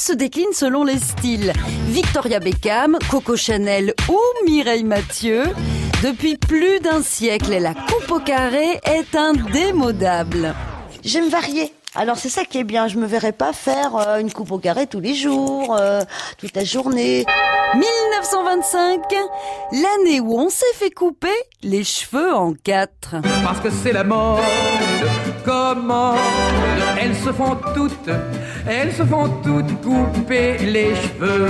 se décline selon les styles. Victoria Beckham, Coco Chanel ou Mireille Mathieu. Depuis plus d'un siècle, la coupe au carré est indémodable. J'aime varier. Alors c'est ça qui est bien, je me verrais pas faire euh, une coupe au carré tous les jours, euh, toute la journée. 1925, l'année où on s'est fait couper les cheveux en quatre. Parce que c'est la mode, commode, elles se font toutes, elles se font toutes couper les cheveux.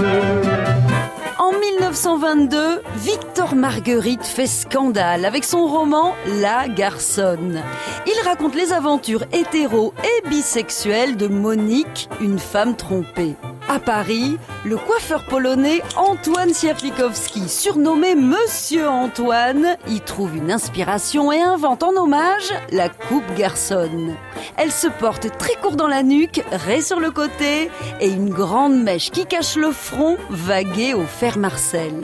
En 1922, Victor Marguerite fait scandale avec son roman La Garçonne. Il raconte les aventures hétéro et bisexuelles de Monique, une femme trompée. À Paris, le coiffeur polonais Antoine Siaplikowski, surnommé Monsieur Antoine, y trouve une inspiration et invente en hommage la coupe garçonne. Elle se porte très court dans la nuque, raie sur le côté et une grande mèche qui cache le front vaguée au fer Marcel.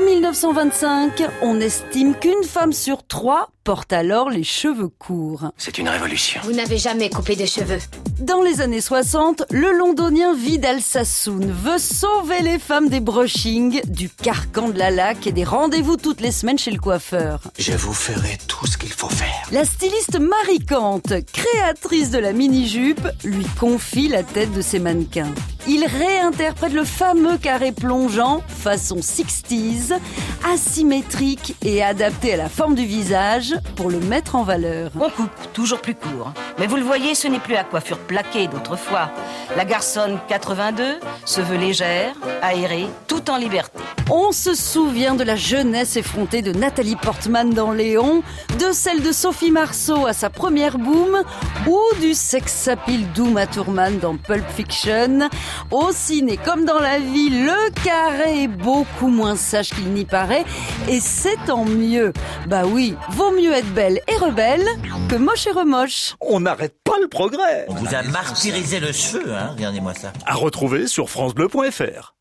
En 1925, on estime qu'une femme sur trois porte alors les cheveux courts. C'est une révolution. Vous n'avez jamais coupé de cheveux. Dans les années 60, le londonien Vidal Sassoon veut sauver les femmes des brushings, du carcan de la laque et des rendez-vous toutes les semaines chez le coiffeur. Je vous ferai tout ce qu'il faut faire. La styliste Marie Kant, créatrice de la mini-jupe, lui confie la tête de ses mannequins. Il réinterprète le fameux carré plongeant, façon 60s, asymétrique et adapté à la forme du visage pour le mettre en valeur. On coupe, toujours plus court. Mais vous le voyez, ce n'est plus la coiffure plaquée d'autrefois. La garçonne 82 se veut légère, aérée, tout en liberté. On se souvient de la jeunesse effrontée de Nathalie Portman dans Léon, de celle de Sophie Marceau à sa première boom, ou du sex appeal d'Uma Thurman dans Pulp Fiction. Au ciné comme dans la vie, le carré est beaucoup moins sage qu'il n'y paraît, et c'est tant mieux. Bah oui, vaut mieux être belle et rebelle que moche et remoche. On n'arrête pas le progrès. On vous a martyrisé le cheveu, hein Regardez-moi ça. À retrouver sur francebleu.fr.